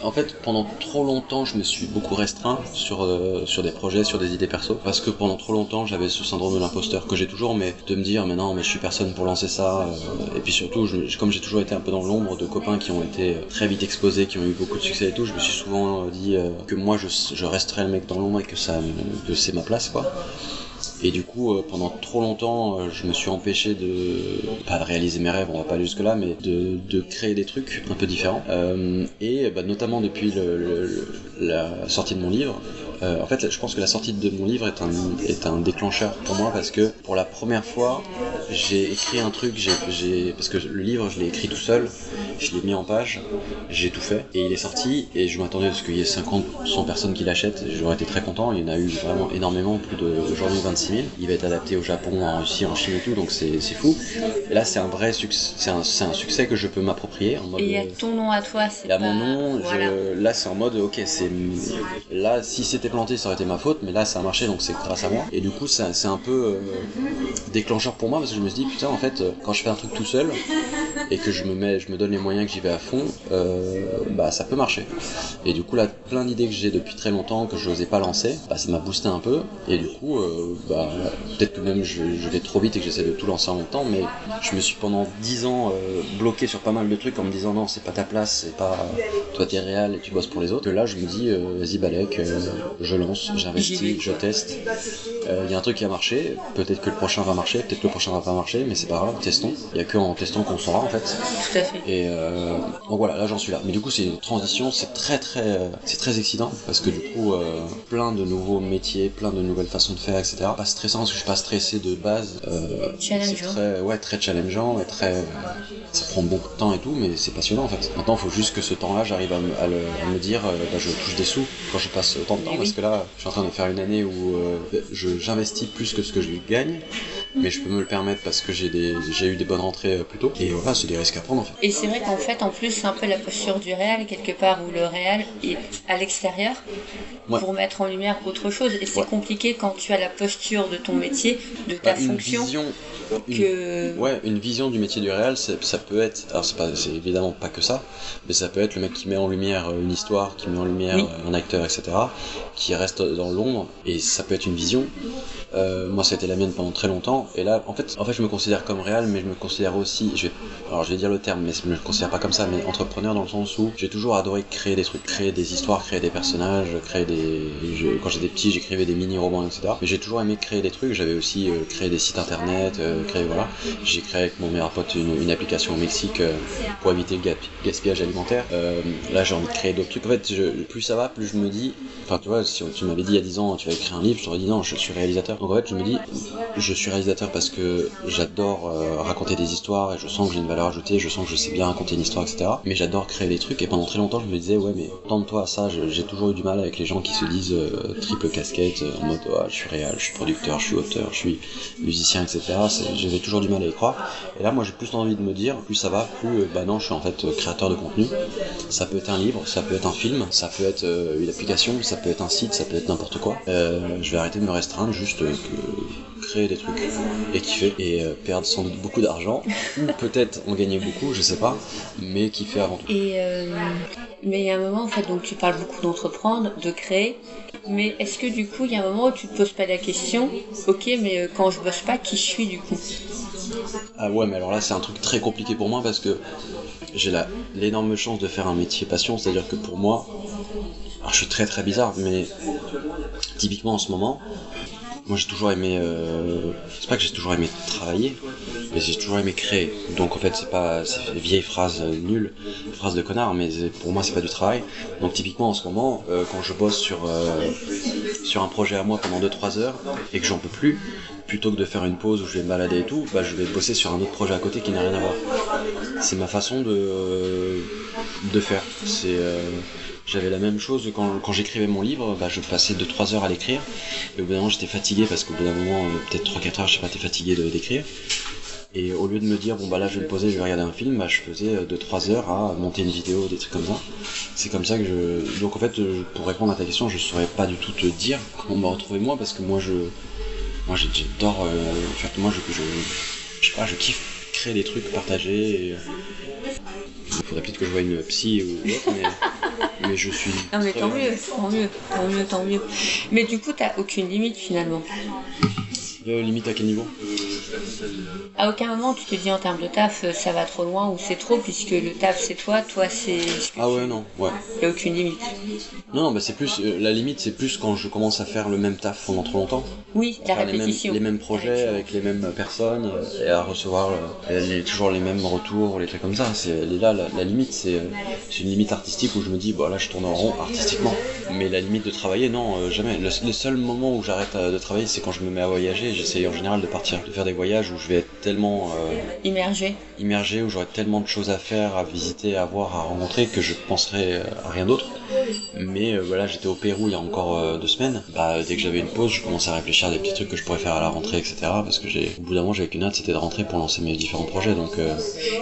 en fait, pendant trop longtemps, je me suis beaucoup restreint sur, euh, sur des projets, sur des idées perso, parce que pendant trop longtemps, j'avais ce syndrome de l'imposteur que j'ai toujours, mais de me dire, mais non, mais je suis personne pour lancer ça. Euh, et puis surtout, comme j'ai toujours été un peu dans l'ombre de copains qui ont été très vite exposés, qui ont eu beaucoup de succès et tout, je me suis souvent dit euh, que moi, je, je resterais le mec dans l'ombre et que ça, que c'est ma place, quoi. Et du coup, euh, pendant trop longtemps, euh, je me suis empêché de pas de réaliser mes rêves, on va pas jusque là, mais de, créer des trucs un peu différents. Euh, et bah, notamment depuis la sortie de mon livre, euh, en fait, je pense que la sortie de mon livre est un, est un déclencheur pour moi parce que pour la première fois, j'ai écrit un truc, j'ai, parce que le livre, je l'ai écrit tout seul, je l'ai mis en page, j'ai tout fait et il est sorti et je m'attendais à ce qu'il y ait 50, 100 personnes qui l'achètent, j'aurais été très content, il y en a eu vraiment énormément, plus de aujourd'hui 26 000. Il va être adapté au Japon, en Russie, en Chine et tout, donc c'est fou. Et là, c'est un vrai succès, c'est un, un, succès que je peux m'approprier. Et il y a ton nom à toi, c'est Il y a mon nom, là c'est en mode, ok, c'est là si c'était planté, ça aurait été ma faute, mais là ça a marché donc c'est grâce à moi. Et du coup, c'est un peu euh, déclencheur pour moi parce que je me suis dit, putain, en fait, quand je fais un truc tout seul et que je me mets, je me donne les moyens que j'y vais à fond, euh, bah ça peut marcher. Et du coup, là, plein d'idées que j'ai depuis très longtemps que je n'osais pas lancer, bah ça m'a boosté un peu. Et du coup, euh, bah peut-être que même je, vais trop vite et que j'essaie de tout lancer en même temps, mais je me suis pendant 10 ans bloqué sur pas mal de trucs en me disant non, c'est pas ta place, c'est pas toi t'es réel et tu bosses pour les autres. Et là, je me dis, vas-y, Balek, je lance, j'investis, je teste. Il euh, y a un truc qui a marché, peut-être que le prochain va marcher, peut-être que le prochain va pas marcher, mais c'est pas grave, testons. Il y a que en testant qu'on saura en fait. Tout à fait. Et euh, donc voilà, là j'en suis là. Mais du coup, c'est une transition, c'est très très, c'est très excitant parce que du coup, euh, plein de nouveaux métiers, plein de nouvelles façons de faire, etc. Pas stressant parce que je suis pas stressé de base. challengeant. Très, ouais, très challengeant et très, ça prend beaucoup de temps et tout, mais c'est passionnant en fait. Maintenant, il faut juste que ce temps-là, j'arrive à, me dire, bah, je touche des sous quand je passe autant de temps parce que là, je suis en train de faire une année où euh, j'investis plus que ce que je gagne, mais je peux me le permettre parce que j'ai eu des bonnes rentrées euh, plus tôt. Et voilà, c'est des risques à prendre en fait. Et c'est vrai qu'en fait, en plus, c'est un peu la posture du réel, quelque part, où le réel est à l'extérieur pour mettre en lumière autre chose. Et c'est compliqué quand tu as la posture de ton métier, de ta bah, fonction. que... Ouais, une vision du métier du réel, ça peut être. Alors, c'est évidemment pas que ça, mais ça peut être le mec qui met en lumière une histoire, qui met en lumière un acteur, etc., qui reste dans l'ombre, et ça peut être une vision. Euh, moi, ça a été la mienne pendant très longtemps, et là, en fait, en fait, je me considère comme réel, mais je me considère aussi, alors je vais dire le terme, mais je me considère pas comme ça, mais entrepreneur dans le sens où j'ai toujours adoré créer des trucs, créer des histoires, créer des personnages, créer des, quand j'étais petit, j'écrivais des mini romans, etc. Mais j'ai toujours aimé créer des trucs. J'avais aussi euh, créé des sites internet, euh, créé voilà. J'ai créé avec mon meilleur pote une, application au Mexique pour éviter le gaspillage alimentaire. là, j'ai envie de créer d'autres trucs. En fait, plus ça va, plus je me dis, enfin, tu vois, si tu m'avais dit il y a 10 ans, tu vas écrire un livre, je t'aurais dit non, je suis réalisateur. Donc en fait, je me dis, je suis réalisateur parce que j'adore euh, raconter des histoires et je sens que j'ai une valeur ajoutée, je sens que je sais bien raconter une histoire, etc. Mais j'adore créer des trucs et pendant très longtemps, je me disais, ouais, mais tente-toi à ça. J'ai toujours eu du mal avec les gens qui se disent euh, triple casquette euh, en mode, je suis réel, je suis producteur, je suis auteur, je suis musicien, etc. J'avais toujours du mal à y croire. Et là, moi, j'ai plus envie de me dire, plus ça va, plus, bah non, je suis en fait créateur de contenu. Ça peut être un livre, ça peut être un film, ça peut être une application, ça peut être un site, ça peut être n'importe quoi. Je vais arrêter de me restreindre, juste euh, créer des trucs et kiffer et euh, perdre sans doute beaucoup d'argent. Ou peut-être en gagner beaucoup, je sais pas, mais kiffer avant tout. Et mais il y a un moment en fait, donc tu parles beaucoup d'entreprendre, de créer, mais est-ce que du coup il y a un moment où tu te poses pas la question, ok, mais quand je bosse pas, qui je suis du coup? Ah ouais, mais alors là c'est un truc très compliqué pour moi parce que j'ai l'énorme chance de faire un métier passion, c'est-à-dire que pour moi, alors je suis très très bizarre, mais typiquement en ce moment, moi j'ai toujours aimé, euh, c'est pas que j'ai toujours aimé travailler, mais j'ai toujours aimé créer. Donc en fait c'est pas, c'est vieille phrase nulle, phrase de connard, mais pour moi c'est pas du travail. Donc typiquement en ce moment, euh, quand je bosse sur euh, sur un projet à moi pendant 2-3 heures et que j'en peux plus, plutôt que de faire une pause où je vais me balader et tout, bah, je vais bosser sur un autre projet à côté qui n'a rien à voir. C'est ma façon de, de faire. C'est, euh, j'avais la même chose quand, j'écrivais mon livre, bah, je passais 2-3 heures à l'écrire, et au bout d'un moment j'étais fatigué parce qu'au bout d'un moment, euh, peut-être 3-4 heures, je sais pas, t'es fatigué d'écrire. Et au lieu de me dire, bon bah là je vais me poser, je vais regarder un film, bah, je faisais 2-3 heures à monter une vidéo, des trucs comme ça. C'est comme ça que je. Donc en fait, euh, pour répondre à ta question, je saurais pas du tout te dire comment me retrouver moi parce que moi je. Moi j'adore. Euh... En fait, moi je, je. Sais pas, je kiffe créer des trucs, partager. Il faudrait peut-être que je voie une psy ou autre, mais, mais je suis. Non mais tant mieux, tant mieux, tant mieux, tant mieux. Mais du coup, t'as aucune limite finalement. Limite à quel niveau? À aucun moment tu te dis en termes de taf, euh, ça va trop loin ou c'est trop, puisque le taf c'est toi, toi c'est. Ah ouais, non, ouais. Y a aucune limite. Non, non, bah c'est plus. euh, la limite, c'est plus quand je commence à faire le même taf pendant trop longtemps. Oui, la faire les mêmes, répétition. les mêmes projets avec les mêmes personnes euh, et à recevoir euh, les- toujours les mêmes retours, les trucs comme ça. C'est elle est là la, la limite, c'est une limite artistique où je me dis bah là je tourne en rond artistiquement. Mais la limite de travailler, non, jamais. Le, le seul moment où j'arrête de travailler, c'est quand je me mets à voyager. J'essaye en général de partir, de faire des voyages où je vais être tellement euh, Immergé. immergé, où j'aurai tellement de choses à faire, à visiter, à voir, à rencontrer que je penserai à rien d'autre. Mais euh, voilà, j'étais au Pérou il y a encore euh, deux semaines. Bah, dès que j'avais une pause, je commençais à réfléchir à des petits trucs que je pourrais faire à la rentrée, etc. Parce que j'ai, au bout d'un moment, j'avais qu'une hâte, c'était de rentrer pour lancer mes différents projets. Donc, euh,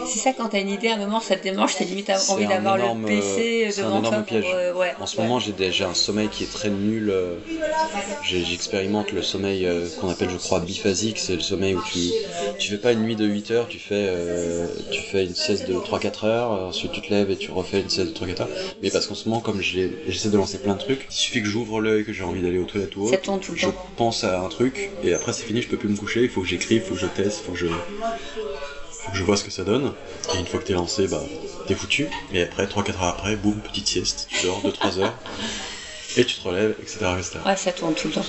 C'est ça quand t'as une idée, à un moment ça te démange, t'as limite envie d'avoir le PC devant toi pour, piège. ouais, en ce ouais. moment, j'ai déjà un sommeil qui est très nul. j'ai- J'expérimente le sommeil qu'on appelle, je crois, biphasique. C'est le sommeil où tu, tu fais pas une nuit de 8 heures, tu fais, tu fais une sieste de 3-4 heures, ensuite tu te lèves et tu refais une sieste de 3-4 heures. Mais parce qu'en ce moment, comme j'essaie de lancer plein de trucs, il suffit que j'ouvre l'œil, que j'ai envie d'aller aux toilettes ou Ça autre. tourne tout le Je temps. pense à un truc et après c'est fini, je peux plus me coucher, il faut que j'écrive, il faut que je teste, il faut que je, faut que je vois ce que ça donne. Et une fois que t'es lancé, bah t'es foutu. Et après, 3-4 heures après, boum, petite sieste, tu dors 2-3 heures. Et tu te relèves, etc. etc. Ouais, ça tourne tout le temps.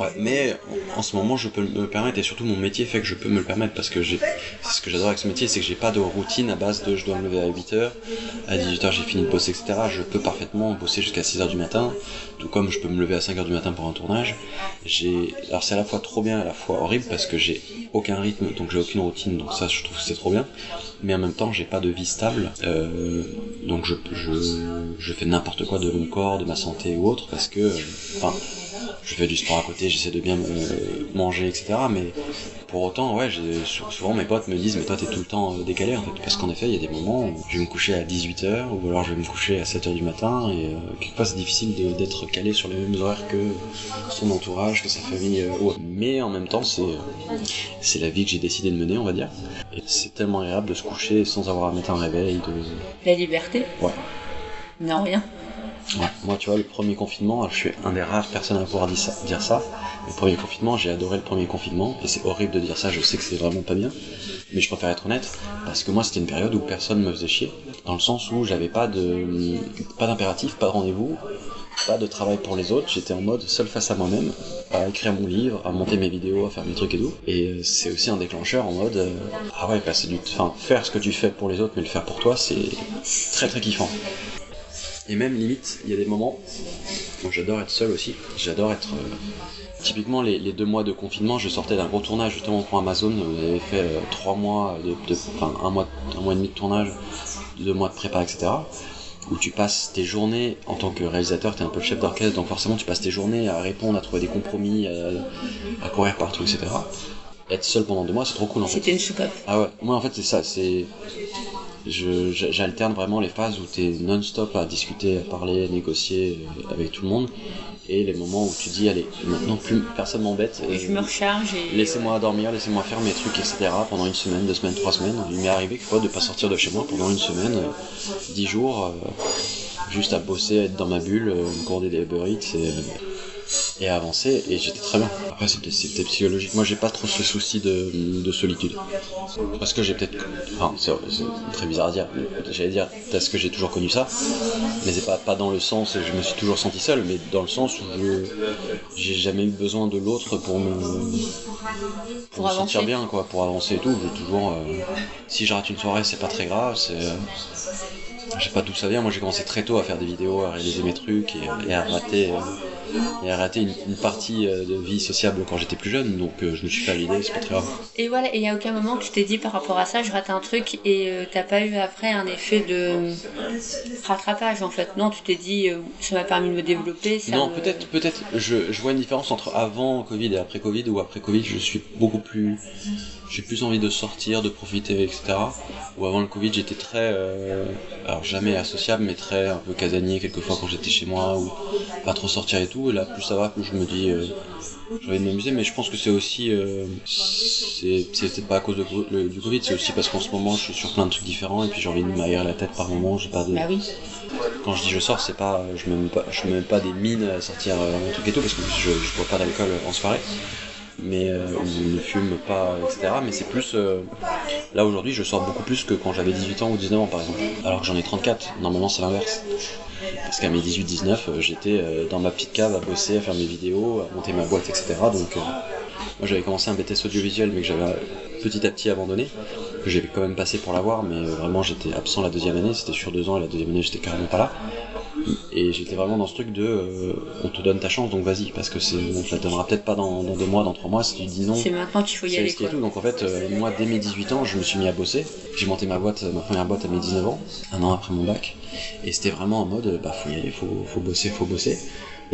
Ouais, mais en en ce moment, je peux me le permettre, et surtout mon métier fait que je peux me le permettre, parce que j'ai, c'est ce que j'adore avec ce métier, c'est que j'ai pas de routine à base de je dois me lever à 8h, à 18h j'ai fini de bosser, etc. Je peux parfaitement bosser jusqu'à 6h du matin, tout comme je peux me lever à 5h du matin pour un tournage. J'ai, alors c'est à la fois trop bien et à la fois horrible, parce que j'ai aucun rythme, donc j'ai aucune routine, donc ça je trouve que c'est trop bien. Mais en même temps, j'ai pas de vie stable, euh, donc je, je, je fais n'importe quoi de mon corps, de ma santé ou autre, parce que, enfin, je fais du sport à côté, j'essaie de bien euh, manger, etc. Mais pour autant, ouais, souvent mes potes me disent, mais toi t'es tout le temps euh, décalé en fait. Parce qu'en effet, il y a des moments où je vais me coucher à 18h, ou alors je vais me coucher à 7h du matin, et euh, quelquefois c'est difficile d'être calé sur les mêmes horaires que son entourage, que sa famille. ou autre. Mais en même temps, c'est c'est la vie que j'ai décidé de mener, on va dire. Et c'est tellement agréable de se coucher sans avoir à mettre un réveil. De... La liberté? Ouais. Non, rien. Ouais. Moi, tu vois, le premier confinement, je suis un des rares personnes à pouvoir dire ça. Le premier confinement, j'ai adoré le premier confinement, et c'est horrible de dire ça, je sais que c'est vraiment pas bien, mais je préfère être honnête, parce que moi, c'était une période où personne me faisait chier, dans le sens où j'avais pas de, pas d'impératif, pas de rendez-vous, pas de travail pour les autres, j'étais en mode seul face à moi-même, à écrire mon livre, à monter mes vidéos, à faire mes trucs et tout, et euh, c'est aussi un déclencheur en mode, euh, ah ouais, passer du, enfin, faire ce que tu fais pour les autres, mais le faire pour toi, c'est très très kiffant. Et même limite, il y a des moments où j'adore être seul aussi. J'adore être. euh, Typiquement, les, les deux mois de confinement, je sortais d'un gros tournage justement pour Amazon. J'avais fait euh, trois mois, de, de- enfin un mois, un mois et demi de tournage, deux mois de prépa, etc. Où tu passes tes journées en tant que réalisateur, t'es un peu le chef d'orchestre, donc forcément tu passes tes journées à répondre, à trouver des compromis, à, à courir partout, etc. Être seul pendant deux mois, c'est trop cool en fait. C'était une soupape. Ah ouais, moi en fait c'est ça, c'est. J'alterne vraiment les phases où t'es non-stop à discuter, à parler, à négocier euh, avec tout le monde, et les moments où tu dis, allez, maintenant plus personne m'embête, Et euh, je me recharge et. laissez-moi dormir, laissez-moi faire mes trucs, etc. pendant une semaine, deux semaines, trois semaines. Il m'est arrivé quelquefois de pas sortir de chez moi pendant une semaine, euh, dix jours, euh, juste à bosser, à être dans ma bulle, euh, me commander des Uber Eats et, et à avancer, et j'étais très bien. Après, c'était c'était psychologique. Moi, j'ai pas trop ce souci de, de solitude. Parce que j'ai peut-être. Enfin, c'est c'est très bizarre à dire. mais J'allais dire, parce que j'ai toujours connu ça. Mais c'est pas, pas dans le sens, je me suis toujours senti seul, mais dans le sens où je j'ai jamais eu besoin de l'autre pour me. Pour, Pour me sentir bien, quoi, pour avancer et tout. J'ai toujours. euh, si je rate une soirée, c'est pas très grave. C'est. euh, je sais pas d'où ça vient. Moi, j'ai commencé très tôt à faire des vidéos, à réaliser mes trucs et, et à rater, euh, et à rater une, une partie euh, de vie sociable quand j'étais plus jeune. Donc, euh, je me suis fait à l'idée, c'est pas très grave. Et voilà, et il n'y a aucun moment que tu t'es dit par rapport à ça, je rate un truc et euh, t'as pas eu après un effet de rattrapage en fait. Non, tu t'es dit, euh, ça m'a permis de me développer. ça Non, me- peut-être, peut-être. Je, je vois une différence entre avant Covid et après Covid. Ou après Covid, je suis beaucoup plus, j'ai plus envie de sortir, de profiter, etc. Ou avant le Covid, j'étais très, euh, alors jamais associable, mais très un peu casanier quelquefois quand j'étais chez moi ou pas trop sortir et tout. Et là, plus ça va, plus je me dis, euh, j'ai envie de m'amuser. Mais je pense que c'est aussi, euh, c'est, peut-être pas à cause de, le- du Covid, c'est aussi parce qu'en ce moment, je suis sur plein de trucs différents et puis j'ai envie de m'aérer la tête par moment. J'ai pas de, Bah oui. quand je dis je sors, c'est pas, je me mets pas, je me mets pas des mines à sortir euh, un truc et tout parce que je, je bois pas d'alcool en soirée, mais euh, ou ne fume pas, etc. Mais c'est plus, euh, là aujourd'hui, je sors beaucoup plus que quand j'avais 18 ans ou 19 ans par exemple. Alors que j'en ai 34. Normalement, c'est l'inverse. Parce qu'à mes 18-19, euh, j'étais euh, dans ma petite cave à bosser, à faire mes vidéos, à monter ma boîte, etc. Donc, moi j'avais commencé un BTS audiovisuel, mais que j'avais petit à petit abandonné. J'avais quand même passé pour l'avoir, mais vraiment j'étais absent la deuxième année, c'était sur deux ans, et la deuxième année j'étais carrément pas là. Et j'étais vraiment dans ce truc de euh, on te donne ta chance donc vas-y parce que c'est on te la donnera peut-être pas dans, dans deux mois, dans trois mois si tu dis non. C'est maintenant qu'il faut y aller risqué et quoi. tout. Donc en fait, euh, moi dès mes 18 ans, je me suis mis à bosser. J'ai monté ma boîte, ma première boîte à mes 19 ans, un an après mon bac. Et c'était vraiment en mode, bah faut y aller, faut, faut bosser, faut bosser.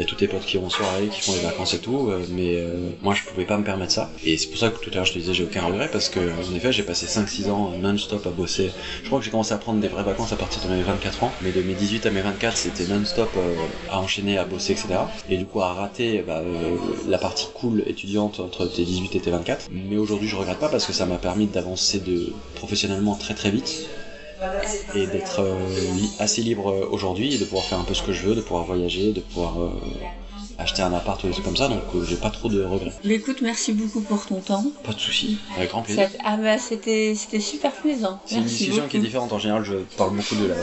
Il y a tous tes potes qui vont en soirée, qui font les vacances et tout, euh, mais euh, moi je pouvais pas me permettre ça. Et c'est pour ça que tout à l'heure je te disais j'ai aucun regret parce que en effet j'ai passé 5-6 ans non-stop à bosser. Je crois que j'ai commencé à prendre des vraies vacances à partir de mes 24 ans, mais de mes 18 à mes 24 c'était non-stop euh, à enchaîner, à bosser, etc. Et du coup à rater bah, la partie cool étudiante entre tes 18 et tes 24. Mais aujourd'hui je regrette pas parce que ça m'a permis d'avancer professionnellement très très vite et d'être euh, assez libre euh, aujourd'hui et de pouvoir faire un peu ce que je veux, de pouvoir voyager, de pouvoir euh, acheter un appart ou des trucs comme ça, donc euh, j'ai pas trop de regrets. Mais écoute, merci beaucoup pour ton temps. Pas de soucis, avec grand plaisir. Ah bah c'était c'était super plaisant. C'est une discussion qui est différente. En général, je parle beaucoup de la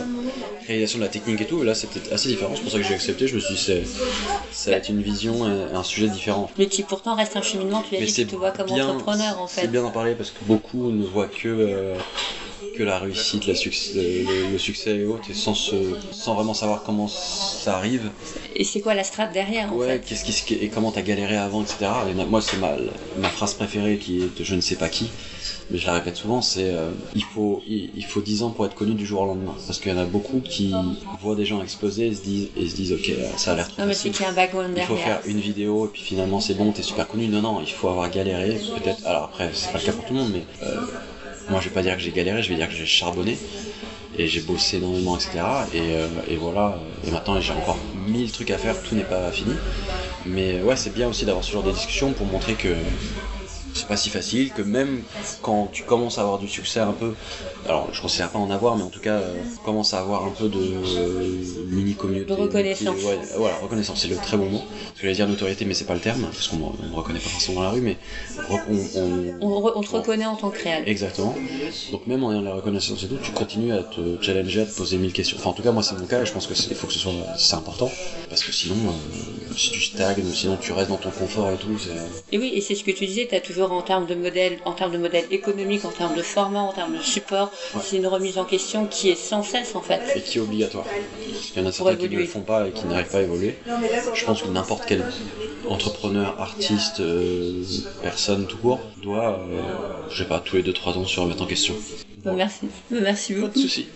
réalisation de la technique et tout, et là c'est peut-être assez différent, c'est pour ça que j'ai accepté. Je me suis dit, c'est- ça va être une vision et un sujet différent. Mais qui pourtant reste un cheminement, tu Mais dit, c'est tu te vois comme bien- entrepreneur en C'est fait. bien d'en parler parce que beaucoup ne voient que, euh, que la réussite, la succès, le, le succès et autres, et sans, se, sans vraiment savoir comment ça arrive. Et c'est quoi la strate derrière en Ouais, fait qu'est-ce qui et comment t'as galéré avant, etc. Et moi, c'est ma, ma phrase préférée qui est de je ne sais pas qui, mais je la répète souvent, c'est euh, il, faut, il, il faut 10 ans pour être connu du jour au lendemain. Parce qu'il y en a beaucoup qui voient des gens exploser et se disent, et se disent ok, ça a l'air trop Non mais facile. qu'il y a un background Il faut faire une vidéo et puis finalement c'est bon, t'es super connu. Non, non, il faut avoir galéré, peut-être. Alors après, c'est pas le cas pour tout le monde, mais euh, moi je vais pas dire que j'ai galéré, je vais dire que j'ai charbonné et j'ai bossé énormément, etc. Et, euh, et voilà, et maintenant j'ai encore mille trucs à faire, tout n'est pas fini. Mais ouais, c'est bien aussi d'avoir ce genre de discussion pour montrer que c'est pas si facile, que même quand tu commences à avoir du succès un peu, alors je considère pas en avoir, mais en tout cas, euh, commence à avoir un peu de euh, mini communauté. De reconnaissance. Ouais, voilà, reconnaissance, c'est le très bon mot. Parce que j'allais dire notoriété, mais c'est pas le terme, parce qu'on me reconnaît pas forcément dans la rue, mais on- on- On, re- on te reconnaît en tant que réel. Exactement. Donc même en ayant la reconnaissance et tout, tu continues à te challenger, à te poser mille questions. Enfin en tout cas moi c'est mon cas et je pense que il faut que ce soit c'est important parce que sinon euh, si tu stagnes, sinon tu restes dans ton confort et tout, c'est Et oui, et c'est ce que tu disais, tu as toujours en termes de modèle, en termes de modèle économique, en termes de format, en termes de support, Ouais. c'est une remise en question qui est sans cesse en fait. et qui est obligatoire. Parce qu'il y en a certains qui ne le font pas et qui n'arrivent pas à évoluer. Je pense que n'importe quel entrepreneur, artiste, euh, personne tout court doit, euh, je sais pas, tous les 2-3 ans se remettre en question. Merci, merci Pas beaucoup. de soucis.